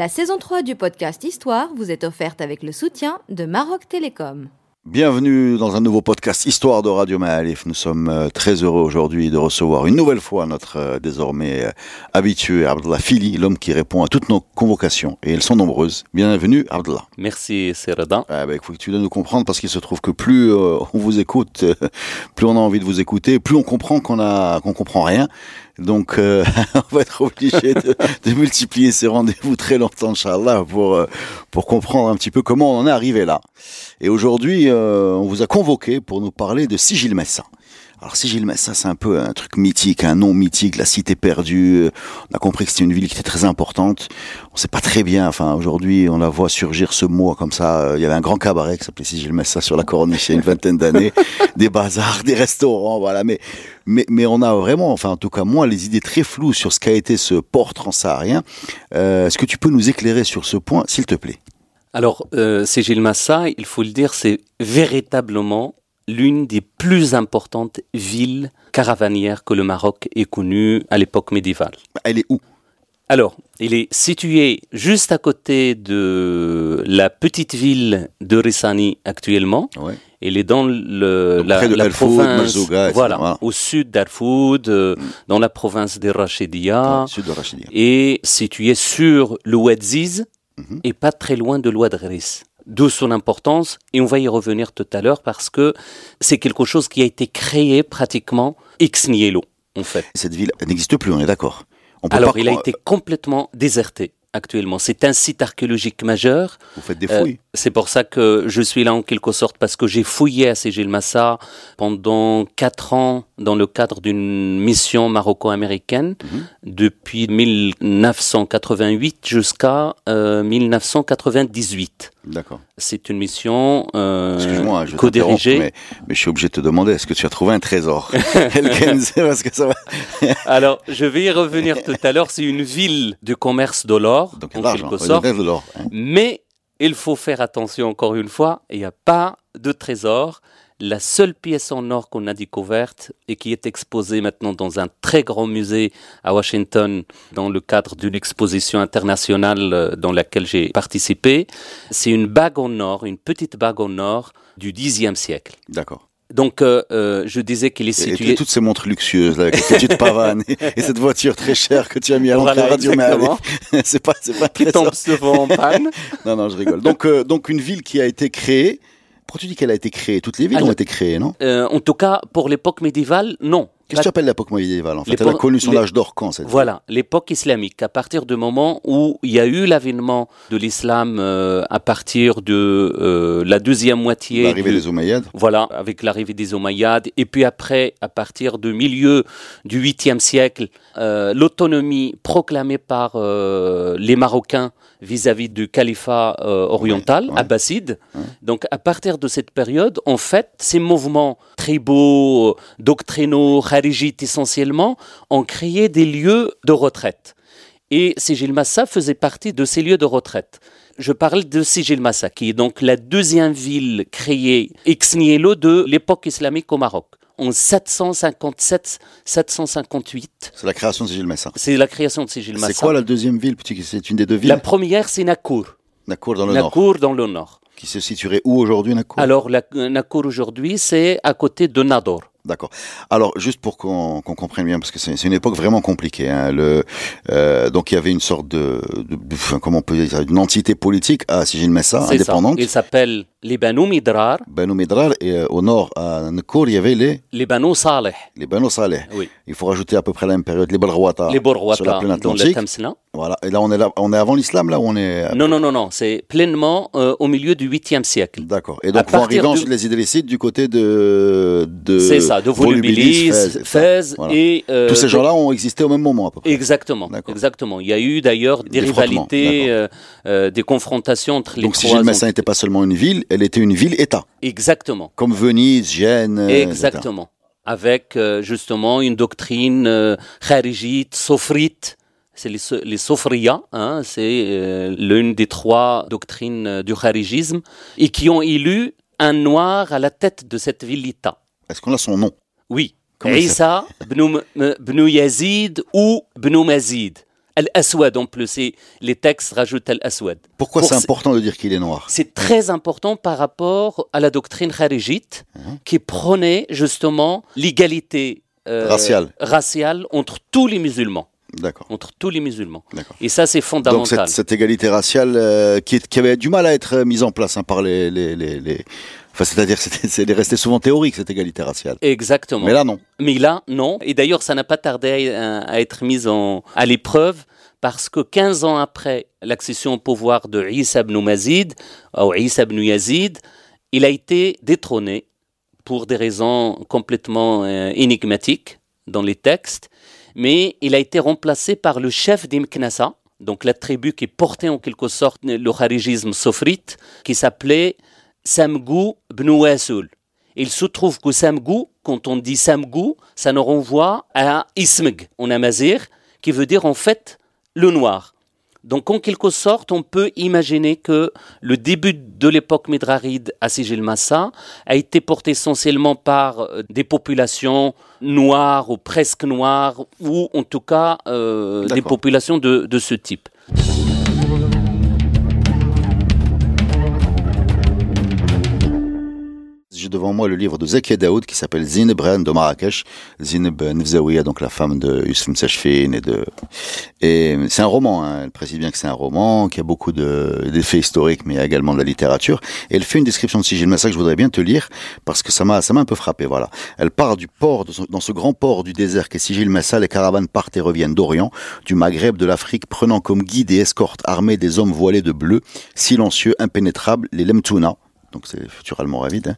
La saison 3 du podcast Histoire vous est offerte avec le soutien de Maroc Télécom. Bienvenue dans un nouveau podcast Histoire de Radio Maalif. Nous sommes euh, très heureux aujourd'hui de recevoir une nouvelle fois notre euh, désormais euh, habitué Abdallah Fili, l'homme qui répond à toutes nos convocations. Et elles sont nombreuses. Bienvenue Abdallah. Merci. Ah bah, il faut que tu dois nous comprendre parce qu'il se trouve que plus on vous écoute, plus on a envie de vous écouter, plus on comprend qu'on a qu'on comprend rien. Donc, euh, on va être obligé de, de, multiplier ces rendez-vous très longtemps, Inch'Allah, pour, euh, pour comprendre un petit peu comment on en est arrivé là. Et aujourd'hui, euh, on vous a convoqué pour nous parler de Sigil Messa. Alors Sigil Messa, c'est un peu un truc mythique, un nom mythique, la cité perdue. On a compris que c'était une ville qui était très importante. On sait pas très bien, enfin aujourd'hui on la voit surgir ce mot comme ça. Il y avait un grand cabaret qui s'appelait Sigil Messa sur la corniche il y a une vingtaine d'années. des bazars, des restaurants, voilà. Mais, mais, mais on a vraiment, enfin en tout cas moi, les idées très floues sur ce qu'a été ce port transsaharien. Euh, Est-ce que tu peux nous éclairer sur ce point, s'il te plaît? Alors, euh, Sigil Massa, il faut le dire, c'est véritablement l'une des plus importantes villes caravanières que le Maroc ait connues à l'époque médiévale. Elle est où? Alors, il est situé juste à côté de la petite ville de Rissani actuellement. Ouais. Il est dans le, la, de la Darfour, province, Marzouga, voilà, etc. au sud d'Arfoud, euh, Mm. dans la province des Rachidia, de Rachidia. et situé sur le Oued Ziz Mhm. et pas très loin de l'Oued D'où son importance, et on va y revenir tout à l'heure parce que c'est quelque chose qui a été créé pratiquement ex nihilo, en fait. Cette ville n'existe plus, on est d'accord. Alors, il a été complètement déserté actuellement. C'est un site archéologique majeur. Vous faites des Euh, fouilles. C'est pour ça que je suis là en quelque sorte parce que j'ai fouillé à Sigil Massa pendant quatre ans dans le cadre d'une mission maroco-américaine Mhm. depuis 1988 jusqu'à euh, 1998. D'accord. C'est une mission euh, Excuse-moi, je co-dirigée. mais, mais je suis obligé de te demander, est-ce que tu as trouvé un trésor? Parce que ça va. Alors, je vais y revenir tout à l'heure. C'est une ville de commerce de l'or, Donc en quelque ouais, sorte. de l'or. hein. Mais il faut faire attention encore une fois, il n'y a pas de trésor. La seule pièce en or qu'on a découverte et qui est exposée maintenant dans un très grand musée à Washington dans le cadre d'une exposition internationale euh, dans laquelle j'ai participé, c'est une bague en or, une petite bague en or du Xe siècle. D'accord. Donc euh, euh, je disais qu'il est Et, et situé... toutes ces montres luxueuses, là, avec les petites pavanes, et, et cette voiture très chère que tu as mis à l'entrée Voilà, radio, c'est pas, c'est pas qui très tombe souvent en panne. Non, non, je rigole. Donc, euh, donc une ville qui a été créée. Pourquoi tu dis qu'elle a été créée? Toutes les villes Alors- ont été créées, non? Euh, en tout cas, pour l'époque médiévale, non. Qu'est-ce que tu appelles l'époque médiévale En fait, elle a connu son âge d'or quand cette Voilà, l'époque islamique, à partir du moment où il y a eu l'avènement de l'islam euh, à partir de euh, la deuxième moitié. L'arrivée des Omeyyades Voilà, avec l'arrivée des Omeyyades, et puis après, à partir du milieu du 8e siècle, euh, l'autonomie proclamée par euh, les Marocains vis-à-vis du califat euh, oriental, Ouais, ouais. abbasside. Ouais. Donc, à partir de cette période, en fait, ces mouvements tribaux, doctrinaux, kharijites essentiellement, ont créé des lieux de retraite. Et Sigil Massa faisait partie de ces lieux de retraite. Je parle de Sigil Massa, qui est donc la deuxième ville créée ex nihilo de l'époque islamique au Maroc. En 757-758, C'est la création de Messa. c'est la création de Sigil Massa. C'est quoi la deuxième ville? C'est une des deux villes La première, c'est Nakour. Nakour dans le nord. Nakour dans le nord. Qui se situerait où aujourd'hui, Nakour? Alors, la, Nakour aujourd'hui, c'est à côté de Nador. D'accord. Alors, juste pour qu'on comprenne bien, parce que c'est une époque vraiment compliquée. Hein, le, euh, donc, il y avait une sorte de, de, de- comment on peut dire, une entité politique à Sigil Messa, ça. indépendante. Il s'appelle les Banu Midrar, Banu Midrar, et euh, au nord, à Nakour, il y avait les, les Banu Saleh. les Banu Saleh. Oui. Il faut rajouter à peu près la même période, les Balrouata. les sur la plaine dans le Atlantique. Voilà. Et là, on est là, on est avant l'islam, là, où on est. Non, non, non, non, c'est pleinement euh, au milieu du 8e siècle. D'accord. Et donc, du- ensuite les Idrissides du côté de. de C'est ça, de Volubilis, Fès, etc. Fès Voilà. et... euh, Tous ces gens-là ont existé au même moment, à peu près. Exactement, exactement. Il y a eu d'ailleurs des, rivalités, euh, euh, des confrontations entre les Donc, si trois. Gilles Messin n'était pas seulement une ville, elle était une ville-État, Exactement. comme Venise, Gênes. etc. Exactement. Avec euh, justement une doctrine euh, kharijite, sophrite. C'est les, les hein, c'est euh, l'une des trois doctrines euh, du kharijisme, et qui ont élu un noir à la tête de cette ville-État. Est-ce qu'on a son nom? Oui. Comment Isa bnu, M- bnu Yazid ou bnu Mazid. Al-Aswad en plus, et les textes rajoutent Al-Aswad. Pourquoi Pour c'est ce- important de dire qu'il est noir C'est très important par rapport à la doctrine kharijite Mhm. qui prônait justement l'égalité euh, Raciale. raciale entre tous les musulmans. Entre tous les musulmans. Et ça, c'est Donc fondamental. cette, cette égalité raciale euh, qui, est- qui avait du mal à être euh, mise en place hein, par les, les, les, les- Enfin, c'est-à-dire c'est resté souvent théorique cette égalité raciale. Exactement. Mais là non. Mais là, non. Et d'ailleurs, ça n'a pas tardé à, à être mis en, à l'épreuve parce que 15 ans après l'accession au pouvoir de Isa ibn Mazid, ou Isa ibn Yazid, il a été détrôné pour des raisons complètement euh, énigmatiques dans les textes, mais il a été remplacé par le chef d'Imknasa, donc la tribu qui portait en quelque sorte le kharijisme sophrite, qui s'appelait Samgou ibn Wasul. Il se trouve que Samgou, quand on dit Samgou, ça nous renvoie à Ismg en amazir, qui veut dire en fait le noir. Donc en quelque sorte, on peut imaginer que le début de l'époque midraride à Sigil Massa a été porté essentiellement par euh, des populations noires ou presque noires, ou en tout cas euh, des populations de, de ce type. Devant moi le livre de Zeki Daoud qui s'appelle Zineb de Marrakech. Zineb Nefzaouia, donc la femme de Youssef Msachfin et de, et c'est un roman, hein. Elle précise bien que c'est un roman, qui a beaucoup de, d'effets historiques, mais il y a également de la littérature. Elle fait une description de Sigil Massa que je voudrais bien te lire parce que ça m'a, un peu frappé, voilà. Elle part du port, de dans ce grand port du désert qu'est Sigil Massa, les caravanes partent et reviennent d'Orient, du Maghreb, de l'Afrique, prenant comme guide et escorte armés des hommes voilés de bleu, silencieux, impénétrables, les Lemtouna, donc c'est futur almoravide. Hein.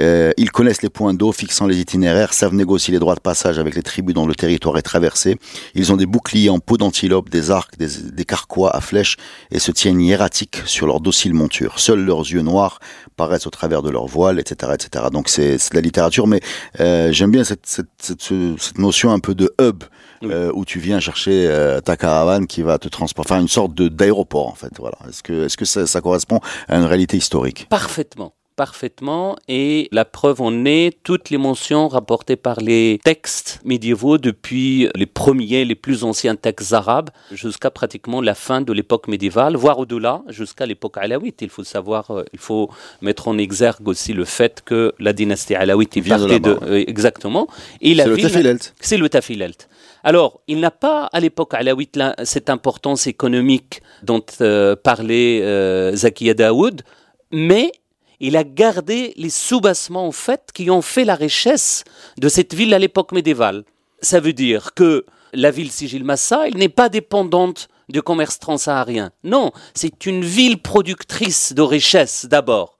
Euh, ils connaissent les points d'eau, fixant les itinéraires, savent négocier les droits de passage avec les tribus dont le territoire est traversé. Ils ont des boucliers en peau d'antilope, des arcs, des, des carquois à flèches et se tiennent hiératiques sur leur docile monture. Seuls leurs yeux noirs paraissent au travers de leur voile, etc., etc. Donc c'est de la littérature, mais euh, j'aime bien cette, cette, cette, ce- cette notion un peu de hub. Oui. euh, où tu viens chercher euh, ta caravane qui va te transporter, enfin une sorte de d'aéroport en fait. Voilà. Est-ce que est-ce que ça, ça correspond à une réalité historique? Parfaitement. Parfaitement. Et la preuve en est toutes les mentions rapportées par les textes médiévaux depuis les premiers, les plus anciens textes arabes jusqu'à pratiquement la fin de l'époque médiévale, voire au-delà, jusqu'à l'époque alawite. Il faut savoir, euh, il faut mettre en exergue aussi le fait que la dynastie alawite est de partie de, euh, exactement. Et la C'est le ville- c'est le tafilelt. Alors, il n'a pas à l'époque alawite là, cette importance économique dont euh, parlait euh, Zakiya Daoud, mais il a gardé les soubassements en fait qui ont fait la richesse de cette ville à l'époque médiévale. Ça veut dire que la ville Sigil Massa, elle n'est pas dépendante du commerce transsaharien. Non, c'est une ville productrice de richesse d'abord.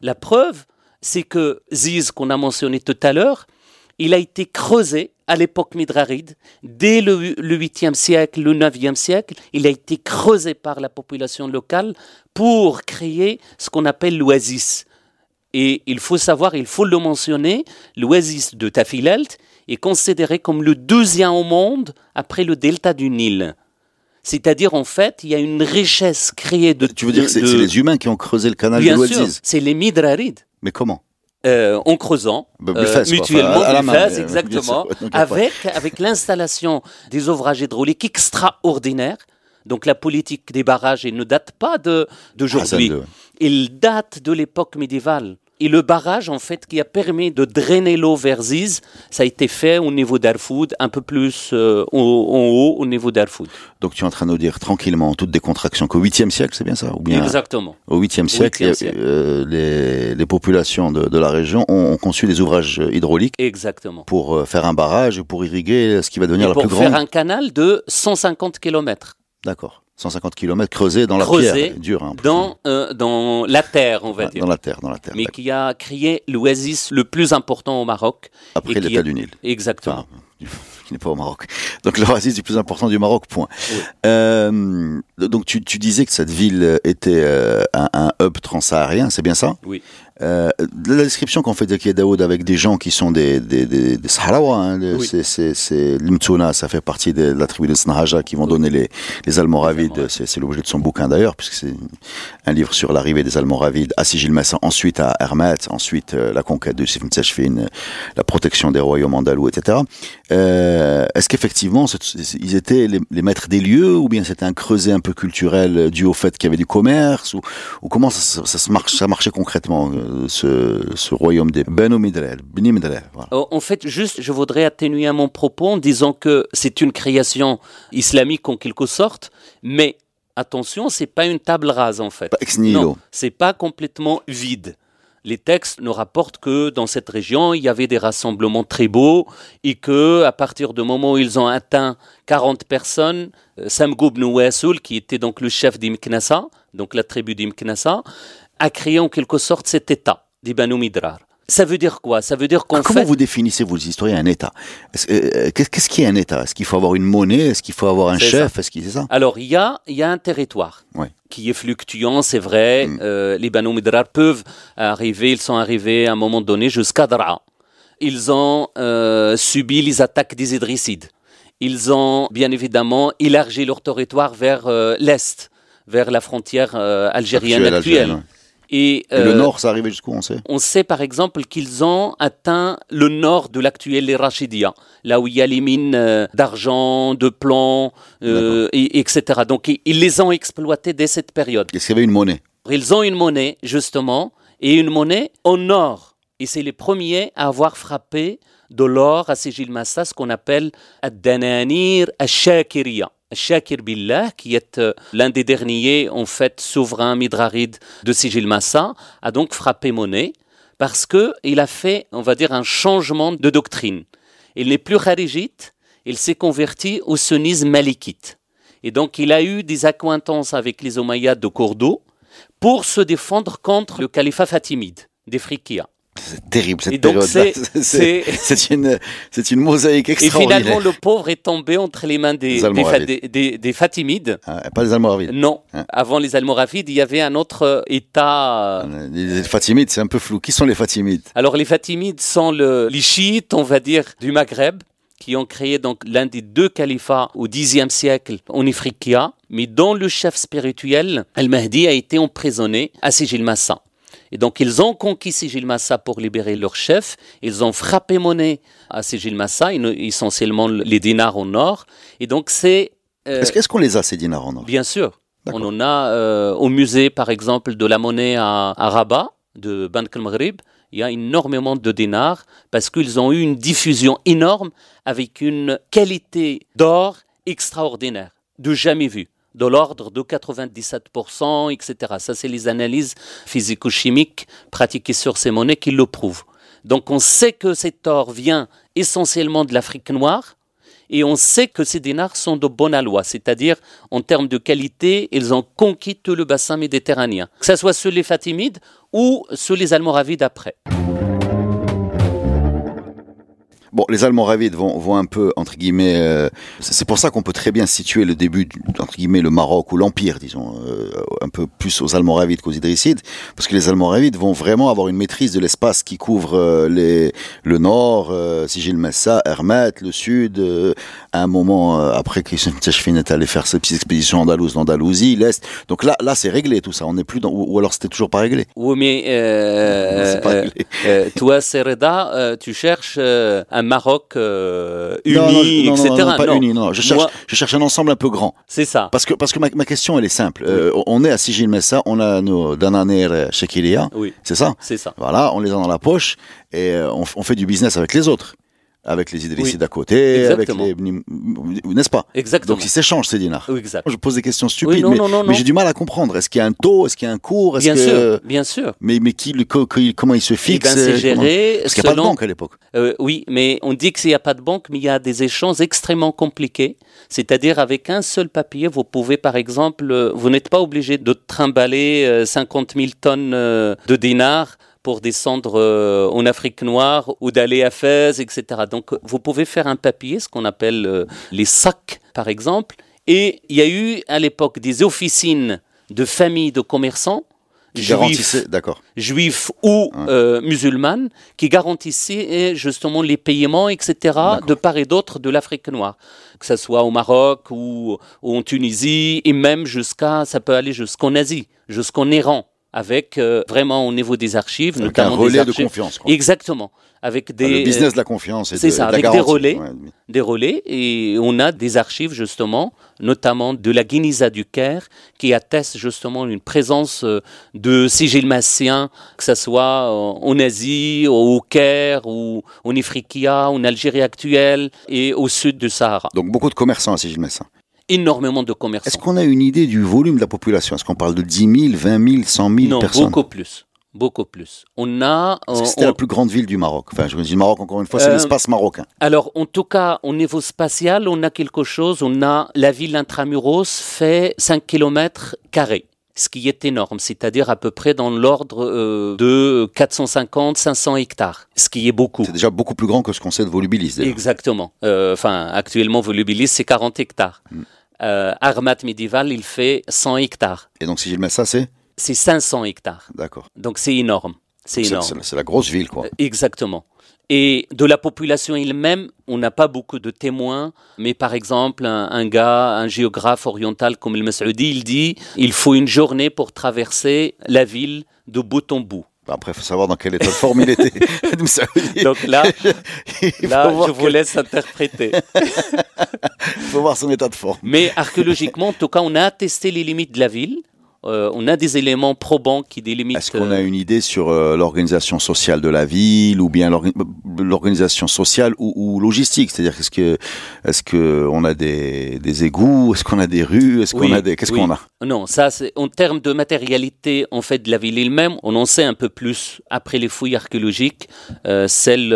La preuve, c'est que Ziz, qu'on a mentionné tout à l'heure, il a été creusé à l'époque midraride, dès le, le 8e siècle, le 9e siècle, il a été creusé par la population locale pour créer ce qu'on appelle l'oasis. Et il faut savoir, il faut le mentionner, l'oasis de Tafilelt est considéré comme le deuxième au monde après le delta du Nil. C'est-à-dire, en fait, il y a une richesse créée de... Tu veux dire que c'est les humains qui ont creusé le canal Bien de sûr, l'Ouaziz c'est les midrarides. Mais comment? Euh, en creusant Bah, euh, mutuellement, Enfin, à la main, exactement, sûr. Avec, avec l'installation des ouvrages hydrauliques extraordinaires. Donc la politique des barrages, elle ne date pas de- d'aujourd'hui, Hassan II. il date de l'époque médiévale. Et le barrage, en fait, qui a permis de drainer l'eau vers Ziz, ça a été fait au niveau d'Arfoud, un peu plus euh, en, haut, au niveau d'Arfoud. Donc tu es en train de nous dire tranquillement, en toute décontraction, qu'au 8e siècle, c'est bien ça? Ou bien Exactement. au 8e siècle, 8e il y a- siècle. euh, les, les populations de, de la région ont, ont conçu des ouvrages hydrauliques Exactement. pour euh, faire un barrage, pour irriguer ce qui va devenir Et la pour plus faire grande. un canal de 150 km D'accord. 150 km creusés dans la pierre, dur, hein, dans, euh, dans la terre, on va dire. dans la terre, dans la terre. mais qui a créé l'oasis le plus important au Maroc. Après l'état a- du Nil. Exactement. Enfin, qui n'est pas au Maroc. Donc l'oasis du plus important du Maroc, point. Euh, donc tu, tu, disais que cette ville était euh, un, un, hub transsaharien, c'est bien ça? Oui. Euh, la description qu'on fait de Daoud avec des gens qui sont des, des, des, des Sahraouis, hein, oui. c'est l'Imtsuna, ça fait partie de la tribu de Snahaja qui vont oui. donner les, les Almoravides, c'est l'objet de son bouquin d'ailleurs, puisque c'est un livre sur l'arrivée des Almoravides à Sigilmassa, ensuite à Hermet, ensuite euh, la conquête de Sifn Teshfin, la protection des royaumes andalous, etc. Euh, Est-ce qu'effectivement ils étaient les, les, maîtres des lieux ou bien c'était un creuset un peu culturel dû au fait qu'il y avait du commerce ou, ou comment ça, ça, ça, marche, ça marchait concrètement ce, ce, royaume des Bni Midrel. Voilà. En fait, juste, je voudrais atténuer mon propos en disant que c'est une création islamique en quelque sorte, mais attention, c'est pas une table rase en fait. Non, c'est pas complètement vide. Les textes nous rapportent que dans cette région, il y avait des rassemblements très beaux et que, à partir du moment où ils ont atteint 40 personnes, Sam Goub Nouessoul, qui était donc le chef d'Imknassa, donc la tribu d'Imknassa, a créé en quelque sorte cet État d'Ibanu Midrar. Ça veut dire quoi? Ça veut dire qu'en ah, Comment fait... vous définissez, vous, les historiens, un État? Euh, Qu'est-ce qui est un État? Est-ce qu'il faut avoir une monnaie? Est-ce qu'il faut avoir un chef? Est-ce qu'il ça? Alors, il y a, y a un territoire ouais. qui est fluctuant, c'est vrai. Mm. Euh, les Banu Midrar peuvent arriver, ils sont arrivés à un moment donné jusqu'à Dara. Ils ont euh, subi les attaques des Idrissides. Ils ont, bien évidemment, élargi leur territoire vers euh, l'Est, vers la frontière algérienne actuelle. actuelle. Et, euh, Et, le nord, ça arrivait jusqu'où, on sait On sait par exemple qu'ils ont atteint le nord de l'actuel Rachidia, là où il y a les mines euh, d'argent, de plomb, euh, et, etc. Donc ils les ont exploités dès cette période. Est-ce qu'il y avait une monnaie Ils ont une monnaie, justement, et une monnaie en or. Et c'est les premiers à avoir frappé de l'or à Sigil Massa, ce qu'on appelle Ad-Dananir Ash-Shakiriya. Shakir Billah, qui est euh, l'un des derniers, en fait, souverains midrarides de Sigil Massa, a donc frappé monnaie parce qu'il a fait, on va dire, un changement de doctrine. Il n'est plus kharijite, il s'est converti au sunnisme malikite. Et donc, il a eu des accointances avec les Omeyyades de Cordoue pour se défendre contre le califat fatimide des Frikia. C'est terrible cette période. C'est une, c'est une mosaïque extraordinaire. Et finalement, le pauvre est tombé entre les mains des, des, des, des, des Fatimides. Ah, pas les Almoravides. Non. Hein. Avant les Almoravides, il y avait un autre État. Les Fatimides, c'est un peu flou. Qui sont les Fatimides? Alors, les Fatimides sont le, les chiites, on va dire, du Maghreb qui ont créé donc l'un des deux califats au Xe siècle en Ifriqiya, mais dont le chef spirituel, Al-Mahdi, a été emprisonné à Sigil Massa. Et donc, ils ont conquis Sigil Massa pour libérer leur chef. Ils ont frappé monnaie à Sigil Massa, essentiellement les dinars au nord. Et donc, c'est. Euh, Est-ce qu'on les a, ces dinars au nord? Bien sûr. On en a euh, au musée, par exemple, de la monnaie à, à Rabat, de Bank al-Maghrib. Il y a énormément de dinars parce qu'ils ont eu une diffusion énorme avec une qualité d'or extraordinaire, de jamais vue de l'ordre de 97%, etc. Ça, c'est les analyses physico-chimiques pratiquées sur ces monnaies qui le prouvent. Donc, on sait que cet or vient essentiellement de l'Afrique noire, et on sait que ces dinars sont de bonne aloi, c'est-à-dire en termes de qualité, ils ont conquis tout le bassin méditerranéen, que ce soit ceux les Fatimides ou ceux les Almoravides après. Bon, les Almoravides vont, vont un peu, entre guillemets, euh, c'est pour ça qu'on peut très bien situer le début, entre guillemets, le Maroc ou l'Empire, disons, euh, un peu plus aux Almoravides qu'aux Idrissides, parce que les Almoravides vont vraiment avoir une maîtrise de l'espace qui couvre euh, les, le nord, euh, Sigil Messa, Hermet, le sud, à un moment après que Tchefin est allé faire ses petites expéditions andalouses, l'Andalousie, l'Est. Donc là, là, c'est réglé tout ça. On n'est plus dans, ou, ou alors c'était toujours pas réglé. Oui, mais pas réglé. toi, Sereda, tu cherches un Maroc euh, uni, non, non, etc. Non, non, pas uni, non. Je cherche, Moi, je cherche un ensemble un peu grand. C'est ça. Parce que, parce que ma, ma question, elle est simple. Oui. Euh, on est à Sigil Messa, on a nos Dananer Shekilia. Oui. C'est ça? C'est ça. Voilà, on les a dans la poche et euh, on, on fait du business avec les autres avec les Idrissides oui. à côté, Exactement. avec les, n'est-ce pas? Exactement. Donc ils s'échangent ces dinars. Oui, exact. Je pose des questions stupides, oui, non, mais, non, non, mais j'ai du mal à comprendre. Est-ce qu'il y a un taux? Est-ce qu'il y a un cours? Bien que... sûr, bien sûr. Mais mais qui, comment il se fixe eh ben, C'est géré. Parce qu'il n'y a pas de banque à l'époque. Euh, oui, mais on dit qu'il n'y a pas de banque, mais il y a des échanges extrêmement compliqués. C'est-à-dire avec un seul papier, vous pouvez par exemple, vous n'êtes pas obligé de trimballer 50 000 tonnes de dinars pour descendre euh, en Afrique noire ou d'aller à Fès, etc. Donc vous pouvez faire un papier, ce qu'on appelle euh, les sacs par exemple. Et il y a eu à l'époque des officines de familles de commerçants juifs, ou euh, musulmanes qui garantissaient justement les paiements, etc., de part et d'autre de l'Afrique noire, que ce soit au Maroc ou, ou en Tunisie, et même jusqu'à, ça peut aller jusqu'en Asie, jusqu'en Iran avec euh, vraiment au niveau des archives, avec notamment un relais des archives. de confiance. Quoi. Exactement, avec des le business de la confiance. et c'est ça, de avec des relais. Ouais. des relais et on a des archives justement, notamment de la Guinisa du Caire, qui attestent justement une présence euh, de sigils massiens, que ce soit en Asie, au Caire, ou en Ifriqiya, en Algérie actuelle et au sud du Sahara. Donc beaucoup de commerçants à Sigil Messin. Énormément de Est-ce commerçants. qu'on a une idée du volume de la population? Est-ce qu'on parle de 10 000, 20 000, 100 000 Non, personnes? beaucoup plus. Beaucoup plus. On a. Est-ce on- c'était on- la plus grande ville du Maroc Enfin, je me dis le Maroc, encore une fois, c'est Euh, l'espace marocain. Alors, en tout cas, au niveau spatial, on a quelque chose. On a la ville intramuros fait 5 km carrés, ce qui est énorme, c'est-à-dire à peu près dans l'ordre euh, de 450-500 hectares, ce qui est beaucoup. C'est déjà beaucoup plus grand que ce qu'on sait de Volubilis. Exactement. Euh, Enfin, actuellement, Volubilis, c'est 40 hectares. Mm. Euh, Armat médiéval, il fait 100 hectares. Et donc Sigil Messin, c'est? C'est 500 hectares. D'accord. Donc, c'est énorme. C'est énorme. c'est la grosse ville, quoi. Exactement. Et de la population elle-même, on n'a pas beaucoup de témoins, mais par exemple, un, un gars, un géographe oriental comme le Masoudi, il dit il faut une journée pour traverser la ville de bout en bout. Après, il faut savoir dans quel état de forme il était. Donc là, là je vous laisse interpréter. il faut voir son état de forme. Mais archéologiquement, en tout cas, on a attesté les limites de la ville. Euh, on a des éléments probants qui délimitent. Est-ce qu'on a euh, une idée sur euh, l'organisation sociale de la ville ou bien l'orga- l'organisation sociale ou, ou logistique? C'est-à-dire, est-ce que, est-ce que on a des, des égouts? Est-ce qu'on a des rues? Est-ce qu'on a des, qu'est-ce oui. qu'on a? Non, ça, c'est en termes de matérialité en fait de la ville elle-même, on en sait un peu plus après les fouilles archéologiques, euh, celles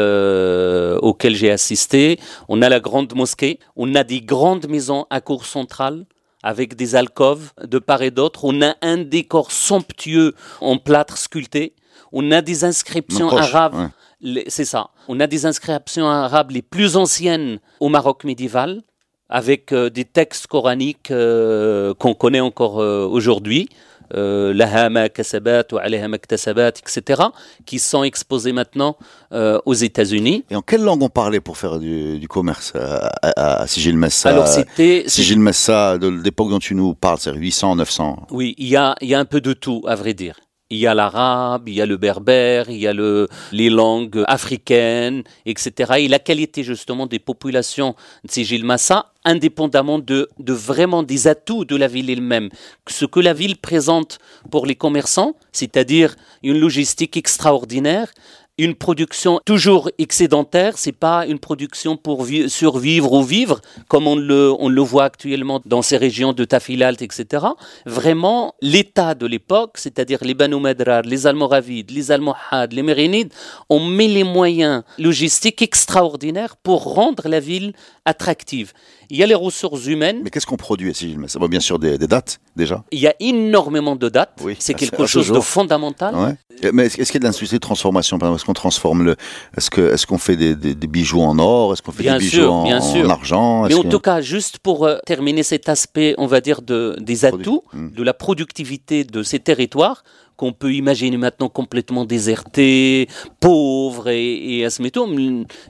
auxquelles j'ai assisté. On a la grande mosquée, on a des grandes maisons à cour centrale avec des alcôves de part et d'autre. On a un décor somptueux en plâtre sculpté. On a des inscriptions Proche, arabes. ouais. C'est ça. On a des inscriptions arabes les plus anciennes au Maroc médiéval, avec euh, des textes coraniques euh, qu'on connaît encore euh, aujourd'hui. Euh, Laha ma kasabat ou alayha ma iktasabat, etc., qui sont exposés maintenant euh, aux États-Unis. Et en quelle langue on parlait pour faire du, du commerce à, à, à Sigil Alors c'était, Sigil Messa, de l'époque dont tu nous parles, c'est 800, 900. oui, il y a, il y a un peu de tout, à vrai dire. Il y a l'arabe, il y a le berbère, il y a le, les langues africaines, etc. Et la qualité justement des populations de Sigil Massa, indépendamment de vraiment des atouts de la ville elle-même. Ce que la ville présente pour les commerçants, c'est-à-dire une logistique extraordinaire, une production toujours excédentaire, c'est pas une production pour vi- survivre ou vivre, comme on le, on le voit actuellement dans ces régions de Tafilalt, etc. Vraiment, l'état de l'époque, c'est-à-dire les Banu Madrar, les Almoravides, les Almohades, les Mérinides, ont mis les moyens logistiques extraordinaires pour rendre la ville attractive. Il y a les ressources humaines, Mais qu'est-ce qu'on produit à Sigil Messa Bon, Bien sûr, des, des dates, déjà. il y a énormément de dates, Oui, c'est quelque chose de fondamental. Ouais. Mais est-ce qu'il y a de l'industrie de transformation Est-ce qu'on transforme le Est-ce que est-ce qu'on fait des, des- des bijoux en or? Est-ce qu'on fait Bien des bijoux en, bien sûr. en argent? Mais en tout cas, juste pour euh, terminer cet aspect, on va dire, de, des atouts, Mm. de la productivité de ces territoires, qu'on peut imaginer maintenant complètement désertés, pauvres et, et à ce métaux,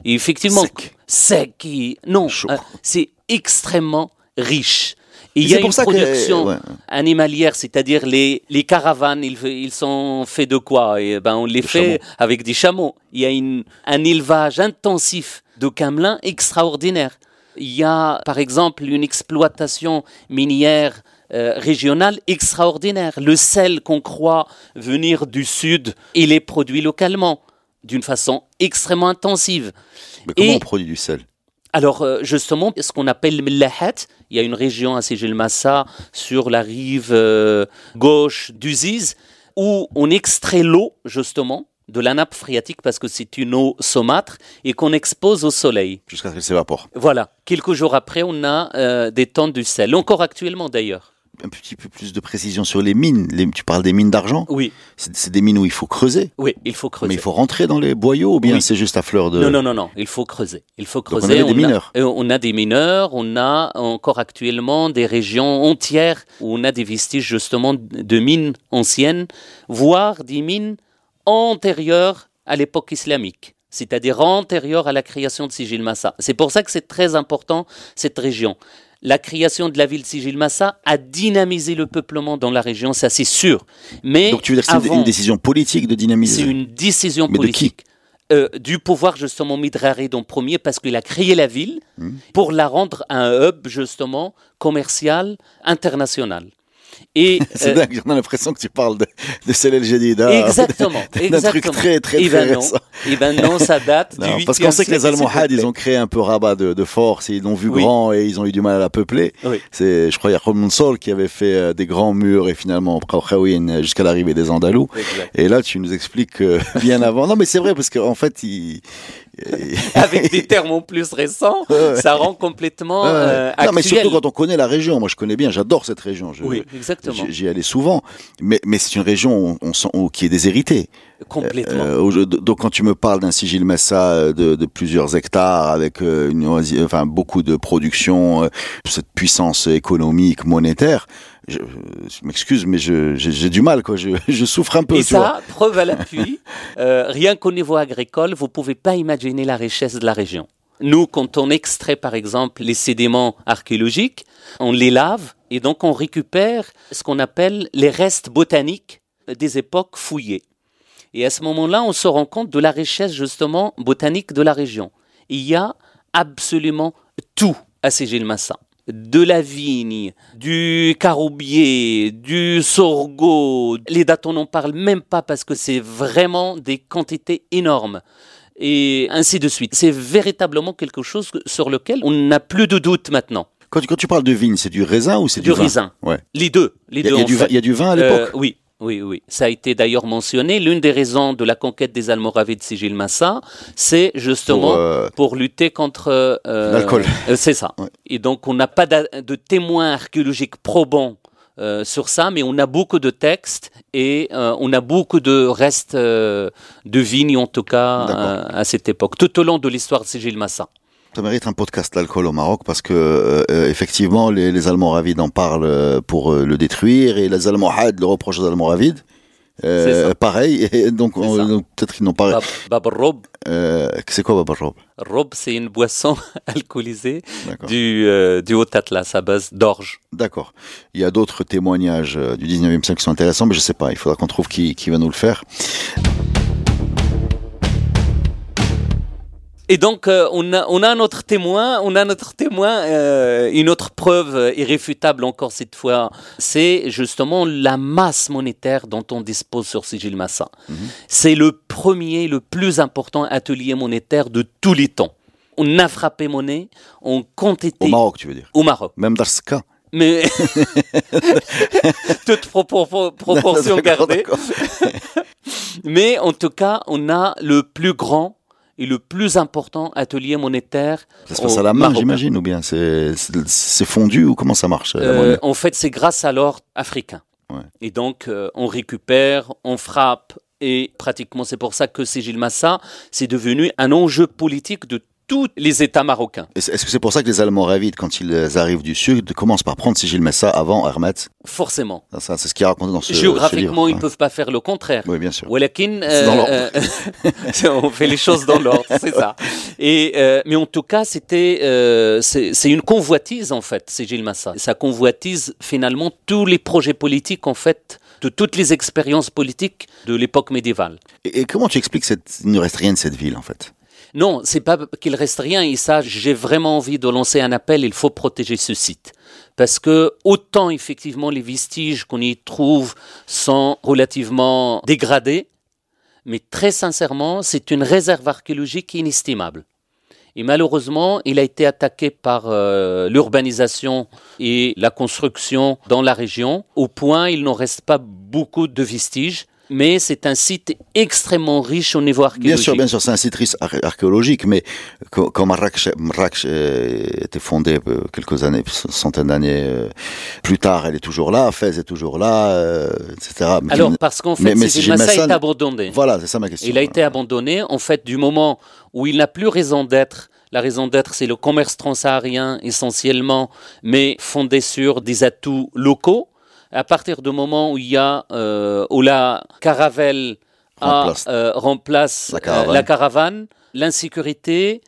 et effectivement, Sec. sec et- non, euh, c'est extrêmement riche. Et il y a pour une ça que- production ouais. animalière, c'est-à-dire les, les caravanes, ils, ils sont faits de quoi? Et ben On les fait avec des chameaux. Il y a une, un élevage intensif de camelins extraordinaire. Il y a, par exemple, une exploitation minière euh, régionale extraordinaire. Le sel qu'on croit venir du sud, il est produit localement d'une façon extrêmement intensive. Mais comment Et- on produit du sel? Alors euh, justement, ce qu'on appelle le Millahat, il y a une région à Sijil Massa sur la rive euh, gauche du Ziz où on extrait l'eau justement de la nappe phréatique parce que c'est une eau saumâtre et qu'on expose au soleil. jusqu'à ce qu'elle s'évapore Voilà. Quelques jours après, on a euh, des tonnes de sel, encore actuellement d'ailleurs. Un petit peu plus de précision sur les mines. Les- tu parles des mines d'argent Oui, C'est des mines où il faut creuser. oui, il faut creuser. Mais il faut rentrer dans les boyaux ou bien Oui. c'est juste à fleur de. Non, non, non, non, il faut creuser. Il faut on creuser. avait des a- mineurs. euh, on a des mineurs, on a encore actuellement des régions entières où on a des vestiges justement de mines anciennes, voire des mines antérieures à l'époque islamique, c'est-à-dire antérieures à la création de Sigil Massa. C'est pour ça que c'est très important cette région. La création de la ville de Sigil Massa a dynamisé le peuplement dans la région, ça c'est sûr. Mais Donc tu veux dire que c'est une- décision politique de dynamiser c'est une décision Mais de qui politique. Euh, du pouvoir justement Midrarid en premier parce qu'il a créé la ville Hmm. pour la rendre un hub justement commercial international. Et C'est euh, dingue, on a l'impression que tu parles de, de Celle Jadida. exactement, D'un truc très, très, et très ben non, récent. et ben non, ça date Non, du parce qu'on 8e sait que les Almohades, ils ont créé un peu rabat de, de force, ils l'ont vu Oui. grand et ils ont eu du mal à la peupler. Oui. C'est, je crois, il y a Sol qui avait fait euh, des grands murs et finalement Khawin jusqu'à l'arrivée des Andalous. Exact. Et là, tu nous expliques que bien avant. Non, mais c'est vrai parce qu'en fait, il. Avec des termes plus récents, Ouais, ouais. ça rend complètement euh, non, mais surtout quand on connaît la région. Moi, je connais bien, j'adore cette région. Je- Oui, exactement, j'y- allais souvent, mais, mais c'est une région on qui est déshéritée. complètement. Euh, donc quand tu me parles d'un sigil Massa euh, de, de plusieurs hectares avec euh, une, enfin beaucoup de production, cette puissance économique monétaire, je, je m'excuse mais je- j'ai du mal quoi, je, je souffre un peu. Et tu vois. ça, preuve à l'appui, euh, rien qu'au niveau agricole, vous pouvez pas imaginer la richesse de la région. Nous, quand on extrait par exemple les sédiments archéologiques, on les lave et donc on récupère ce qu'on appelle les restes botaniques des époques fouillées. Et à ce moment-là, on se rend compte de la richesse justement botanique de la région. Il y a absolument tout à Ségil-Massa. De la vigne, du caroubier, du sorgho. Les dates, on n'en parle même pas parce que c'est vraiment des quantités énormes. Et ainsi de suite. C'est véritablement quelque chose sur lequel on n'a plus de doute maintenant. Quand, tu- quand tu parles de vigne, c'est du raisin ou c'est du, Du vin raisin. Ouais. Les deux. Les Il y, a- deux y a du vin- y a du vin à l'époque. Euh, oui, oui, oui. Ça a été d'ailleurs mentionné. L'une des raisons de la conquête des Almoravides Sigil Massa, c'est justement Pour, euh, pour lutter contre euh, L'alcool. euh, c'est ça. Ouais. Et donc on n'a pas de témoins archéologiques probants euh, sur ça, mais on a beaucoup de textes et euh, on a beaucoup de restes euh, de vignes en tout cas à cette époque, tout au long de l'histoire de Sigil Massa. Ça mérite un podcast l'alcool au Maroc parce que euh, euh, effectivement les, les Almoravides en parlent euh, pour euh, le détruire et les Almohades le reprochent aux Almoravides. Euh, pareil, et donc, peut-être qu'ils n'ont pas. Bab, Bab Rob, c'est quoi Babarrob Rob? C'est une boisson alcoolisée du, du Haut-Atlas à base d'orge. D'accord. Il y a d'autres témoignages du 19e siècle qui sont intéressants, mais je sais pas. Il faudra qu'on trouve qui, qui va nous le faire. Et donc, euh, on, a, on a notre témoin, on a notre témoin, euh, une autre preuve euh, irréfutable encore cette fois, c'est justement la masse monétaire dont on dispose sur Sigil Massa. C'est le premier, le plus important atelier monétaire de tous les temps. On a frappé monnaie en quantité Au Maroc, tu veux dire au Maroc. Même dans ce cas. Mais toute propor- proportion gardée. Mais en tout cas, on a le plus grand et le plus important atelier monétaire. Ça se passe à la main, j'imagine, ou bien c'est fondu ou comment ça marche Euh, en fait, c'est grâce à l'or africain. Ouais. Et donc, euh, on récupère, on frappe, et pratiquement, c'est pour ça que Sigil Massa, c'est devenu un enjeu politique de tous les États marocains. Est-ce que c'est pour ça que les Almoravides, quand ils arrivent du sud, commencent par prendre Sigil Messa avant Hermès Forcément. Ça, ça, C'est ce qui est raconté dans ce, ce Géographiquement, livre. ils ne peuvent pas faire le contraire. Oui, bien sûr. Walakin, l'ordre. euh, on fait les choses dans l'ordre, c'est ça. Et euh, mais en tout cas, c'était euh, c'est c'est une convoitise en fait, Gilles Massa. Ça convoitise finalement tous les projets politiques en fait de toutes les expériences politiques de l'époque médiévale. Et, et comment tu expliques cette... Il ne reste rien de cette ville, en fait? Non, c'est pas qu'il reste rien. Et ça, j'ai vraiment envie de lancer un appel. Il faut protéger ce site. Parce que autant effectivement les vestiges qu'on y trouve sont relativement dégradés, mais très sincèrement, c'est une réserve archéologique inestimable. Et malheureusement, il a été attaqué par euh, l'urbanisation et la construction dans la région, au point il n'en reste pas beaucoup de vestiges. Mais c'est un site extrêmement riche au niveau archéologique. Bien sûr, bien sûr, c'est un site riche archéologique, mais quand Marrakech, Marrakech était fondé quelques années, centaines d'années plus tard, elle est toujours là, Fès est toujours là, etc. Alors, parce qu'en fait, mais, Sidi Massa est abandonné. Voilà, c'est ça ma question. Il a été abandonné, en fait, du moment où il n'a plus raison d'être la raison d'être, c'est le commerce transsaharien essentiellement, mais fondé sur des atouts locaux. À partir du moment où il y a euh, où la caravelle remplace, euh, euh, la caravane, l'insécurité,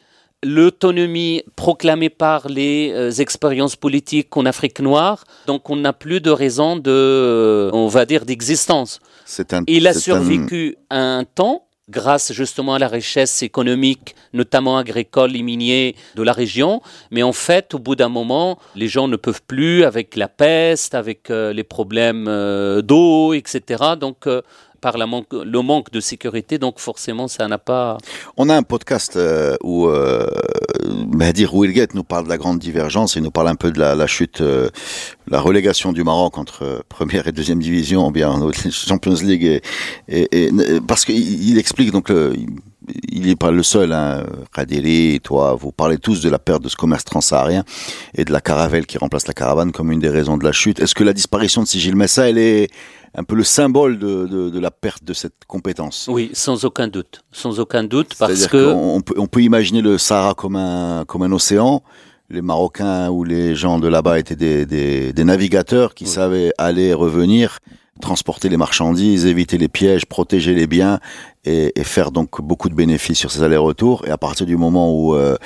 l'autonomie proclamée par les expériences politiques en Afrique noire. Donc on n'a plus de raison de, on va dire, d'existence. Il a survécu un temps grâce justement à la richesse économique, notamment agricole et minière de la région. Mais en fait, au bout d'un moment, les gens ne peuvent plus avec la peste, avec euh, les problèmes euh, d'eau, etc. Donc, euh, par la le manque de sécurité, donc forcément ça n'a pas. On a un podcast euh, où euh, Mahdir nous parle de la grande divergence et nous parle un peu de la, chute, euh, la relégation du Maroc entre euh, première et deuxième division, bien en Champions League, et, et, parce qu'il il explique donc il n'est pas le seul, hein. Toi, vous parlez tous de la perte de ce commerce transsaharien et de la caravelle qui remplace la caravane comme une des raisons de la chute. Est-ce que la disparition de Sigil Messa, elle est un peu le symbole de, de, de, la perte de cette compétence? Oui, sans aucun doute, sans aucun doute, parce que on peut, on peut imaginer le Sahara comme un comme un océan. Les Marocains ou les gens de là-bas étaient des, des, des, navigateurs qui savaient aller et revenir transporter les marchandises, éviter les pièges, protéger les biens et, et, faire donc beaucoup de bénéfices sur ces allers-retours. Et à partir du moment où euh,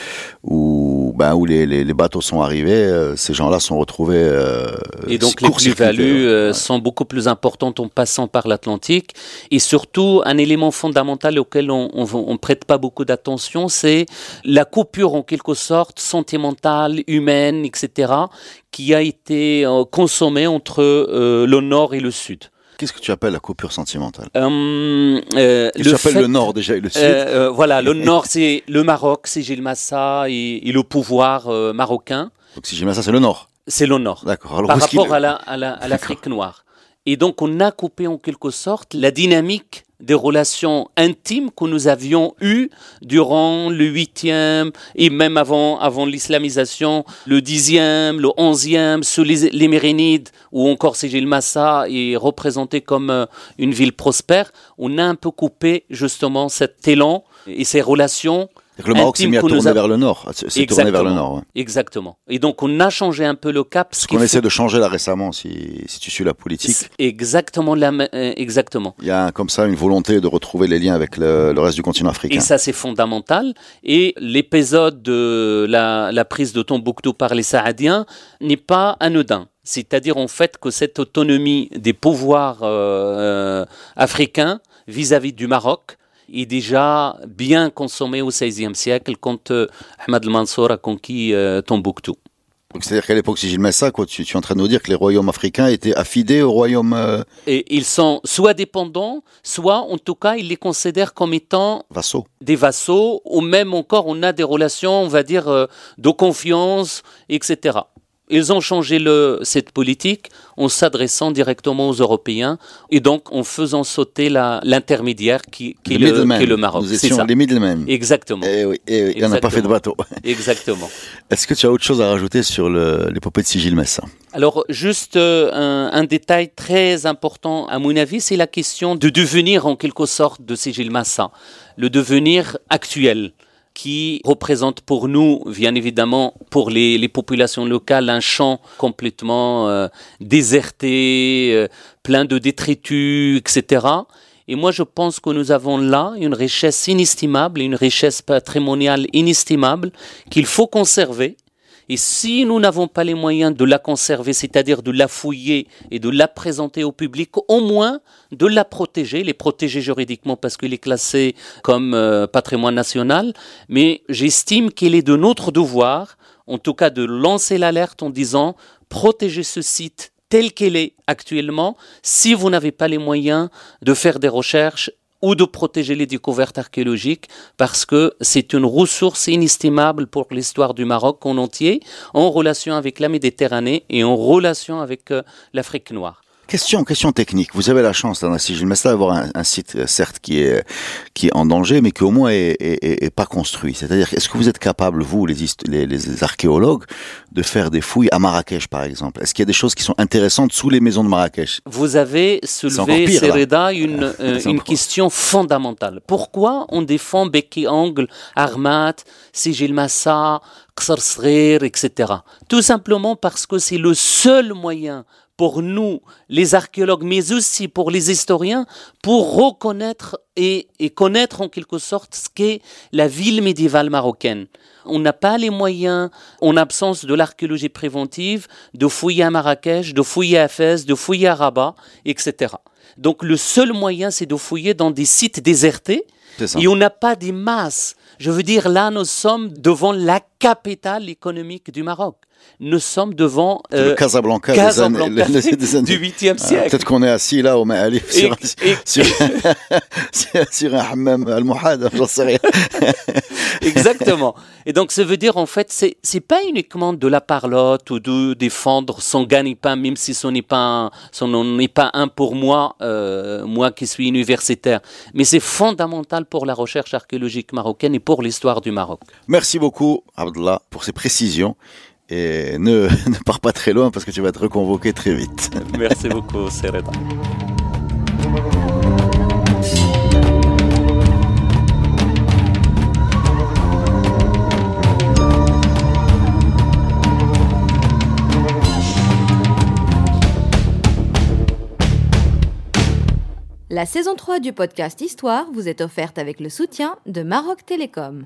où ben où les, les, les, bateaux sont arrivés, euh, ces gens-là sont retrouvés. Euh, et donc les plus-values euh, sont beaucoup plus importantes en passant par l'Atlantique. Et surtout, un élément fondamental auquel on, on prête pas beaucoup d'attention, c'est la coupure en quelque sorte sentimentale, humaine, etc., qui a été consommée entre le nord et le sud. Qu'est-ce que tu appelles la coupure sentimentale euh, euh, Tu appelles le Nord déjà et le Sud euh, euh Voilà, le Nord c'est le Maroc, c'est Gilles Massa et, et, le pouvoir euh, marocain. Donc si Gilles Massa c'est le Nord C'est le Nord. D'accord. Par rapport à l'Afrique la, à noire. Et donc on a coupé en quelque sorte la dynamique des relations intimes que nous avions eues durant le huitième et même avant, avant l'islamisation, le dixième, le onzième, sous les, les Mérinides, ou encore Sigil Massa est représenté comme euh, une ville prospère, on a un peu coupé justement cet élan et ces relations le Maroc s'est mis à tourner vers le nord. C'est tourné vers le nord. Ouais. Exactement. Et donc on a changé un peu le cap. Ce qu'on essaie de changer là récemment, si, si tu suis la politique. Exactement la euh, exactement. Il y a comme ça une volonté de retrouver les liens avec le, le reste du continent africain. Et ça c'est fondamental. Et l'épisode de la, la prise de Tombouctou par les Saadiens n'est pas anodin. C'est-à-dire en fait que cette autonomie des pouvoirs euh, euh, africains vis-à-vis -vis du Maroc est déjà bien consommé au XVIe siècle quand euh, Ahmad al-Mansour a conquis euh, Tombouctou. C'est-à-dire qu'à l'époque, si j'y ça, quoi, tu, tu, es en train de nous dire que les royaumes africains étaient affidés au royaume. Euh... Et ils sont soit dépendants, soit en tout cas, ils les considèrent comme étant vassaux. des vassaux, ou même encore, on a des relations, on va dire, euh, de confiance, etc. Ils ont changé le, cette politique en s'adressant directement aux Européens et donc en faisant sauter l'intermédiaire qui, qui, est le Maroc. Nous étions les middlemen. Exactement. Eh oui, eh oui. il n'en a pas fait de bateau. Exactement. Est-ce que tu as autre chose à rajouter sur l'épopée de Sigil Massa? Alors, juste euh, un, un, détail très important à mon avis, c'est la question de devenir en quelque sorte de Sigil Massa, le devenir actuel qui représente pour nous, bien évidemment, pour les, les populations locales, un champ complètement euh, déserté, euh, plein de détritus, etc. Et moi, je pense que nous avons là une richesse inestimable, une richesse patrimoniale inestimable qu'il faut conserver et si nous n'avons pas les moyens de la conserver, c'est-à-dire de la fouiller et de la présenter au public, au moins de la protéger, les protéger juridiquement parce qu'il est classé comme euh, patrimoine national, mais j'estime qu'il est de notre devoir, en tout cas de lancer l'alerte en disant protéger ce site tel qu'il est actuellement, si vous n'avez pas les moyens de faire des recherches ou de protéger les découvertes archéologiques parce que c'est une ressource inestimable pour l'histoire du Maroc en entier, en relation avec la Méditerranée et en relation avec euh, l'Afrique noire. Question, question technique. Vous avez la chance, dans la Sigil Mesta, d'avoir un, un, site, euh, certes, qui est, qui est en danger, mais qui au moins est, est, est pas construit. C'est-à-dire, est-ce que vous êtes capable, vous, les, les, les, archéologues, de faire des fouilles à Marrakech, par exemple? Est-ce qu'il y a des choses qui sont intéressantes sous les maisons de Marrakech? Vous avez soulevé, Sereda, une, euh, une question fondamentale. Pourquoi on défend Beki Angle, Armat, Sigil Massa, etc. Tout simplement parce que c'est le seul moyen pour nous, les archéologues, mais aussi pour les historiens, pour reconnaître et, connaître en quelque sorte ce qu'est la ville médiévale marocaine. On n'a pas les moyens, en absence de l'archéologie préventive, de fouiller à Marrakech, de fouiller à Fès, de fouiller à Rabat, etc. Donc le seul moyen, c'est de fouiller dans des sites désertés, et on n'a pas des masses. Je veux dire, là, nous sommes devant la capitale économique du Maroc nous sommes devant euh, le Casablanca, Casablanca des, années, des années, du 8e siècle. Ah, Peut-être qu'on est assis là au Ma'alif sur, sur, sur, un hammam al-Muhad, j'en sais rien. Exactement. Et donc, ça veut dire, en fait, c'est, c'est pas uniquement de la parlotte ou de défendre son gagne-pain, même si ce n'est pas, ce n'est pas un pour moi, euh, moi qui suis universitaire. Mais c'est fondamental pour la recherche archéologique marocaine et pour l'histoire du Maroc. Merci beaucoup, Abdullah, pour ces précisions. Et ne, ne pars pas très loin parce que tu vas être reconvoqué très vite. Merci beaucoup, Sereda. La saison 3 du podcast Histoire vous est offerte avec le soutien de Maroc Télécom.